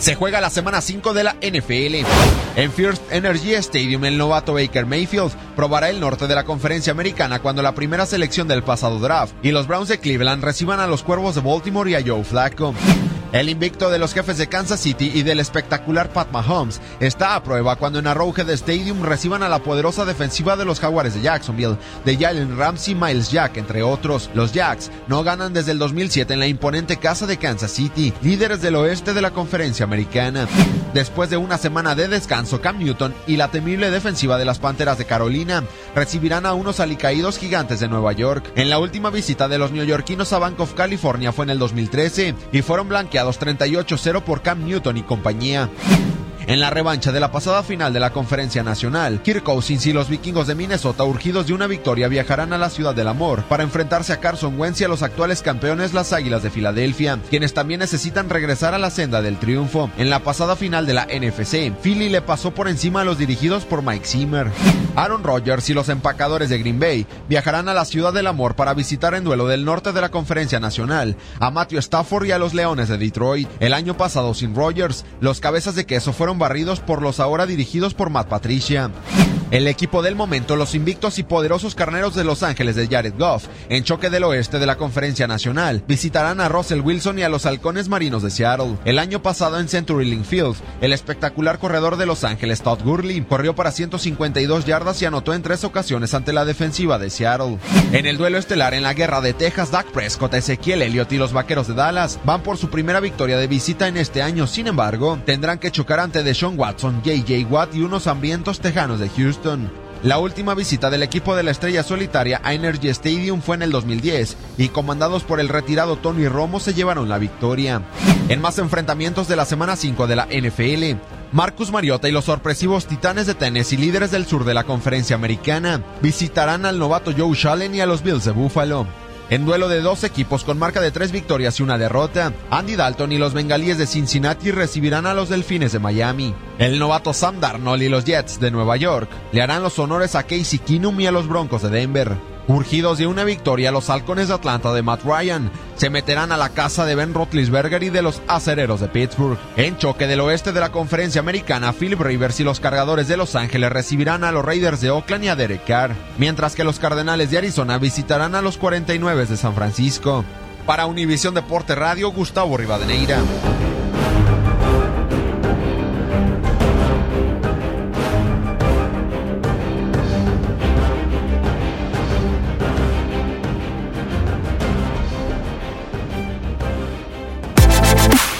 Se juega la semana 5 de la NFL. En First Energy Stadium, el novato Baker Mayfield probará el norte de la conferencia americana cuando la primera selección del pasado draft y los Browns de Cleveland reciban a los Cuervos de Baltimore y a Joe Flacco. El invicto de los jefes de Kansas City y del espectacular Pat Mahomes está a prueba cuando en Arrowhead Stadium reciban a la poderosa defensiva de los Jaguares de Jacksonville, de Jalen Ramsey, Miles Jack, entre otros. Los Jacks no ganan desde el 2007 en la imponente casa de Kansas City, líderes del oeste de la conferencia americana. Después de una semana de descanso, Cam Newton y la temible defensiva de las Panteras de Carolina recibirán a unos alicaídos gigantes de Nueva York. En la última visita de los neoyorquinos a Bank of California fue en el 2013 y fueron blanqueados 38-0 por Cam Newton y compañía. En la revancha de la pasada final de la Conferencia Nacional, Kirk Cousins y los vikingos de Minnesota, urgidos de una victoria, viajarán a la Ciudad del Amor para enfrentarse a Carson Wentz y a los actuales campeones, las Águilas de Filadelfia, quienes también necesitan regresar a la senda del triunfo. En la pasada final de la NFC, Philly le pasó por encima a los dirigidos por Mike Zimmer. Aaron Rodgers y los empacadores de Green Bay viajarán a la Ciudad del Amor para visitar en duelo del norte de la Conferencia Nacional a Matthew Stafford y a los Leones de Detroit. El año pasado, sin Rodgers, los cabezas de queso fueron barridos por los ahora dirigidos por Matt Patricia. El equipo del momento, los invictos y poderosos carneros de Los Ángeles de Jared Goff, en choque del oeste de la Conferencia Nacional, visitarán a Russell Wilson y a los halcones marinos de Seattle. El año pasado en Century Link Field, el espectacular corredor de Los Ángeles, Todd Gurley, corrió para 152 yardas y anotó en tres ocasiones ante la defensiva de Seattle. En el duelo estelar en la guerra de Texas, Dak Prescott, Ezequiel Elliott y los vaqueros de Dallas van por su primera victoria de visita en este año. Sin embargo, tendrán que chocar ante Deshaun Watson, J.J. Watt y unos hambrientos tejanos de Houston. La última visita del equipo de la estrella solitaria a Energy Stadium fue en el 2010 y comandados por el retirado Tony Romo se llevaron la victoria. En más enfrentamientos de la semana 5 de la NFL, Marcus Mariota y los sorpresivos Titanes de Tennessee, líderes del sur de la conferencia americana, visitarán al novato Joe Shallen y a los Bills de Buffalo. En duelo de dos equipos con marca de tres victorias y una derrota, Andy Dalton y los bengalíes de Cincinnati recibirán a los Delfines de Miami. El novato Sam Darnold y los Jets de Nueva York le harán los honores a Casey Keenum y a los Broncos de Denver. Urgidos de una victoria, los halcones de Atlanta de Matt Ryan se meterán a la casa de Ben Roethlisberger y de los acereros de Pittsburgh. En choque del oeste de la conferencia americana, Philip Rivers y los cargadores de Los Ángeles recibirán a los Raiders de Oakland y a Derek Carr, mientras que los Cardenales de Arizona visitarán a los 49 de San Francisco. Para Univisión Deporte Radio, Gustavo Rivadeneira.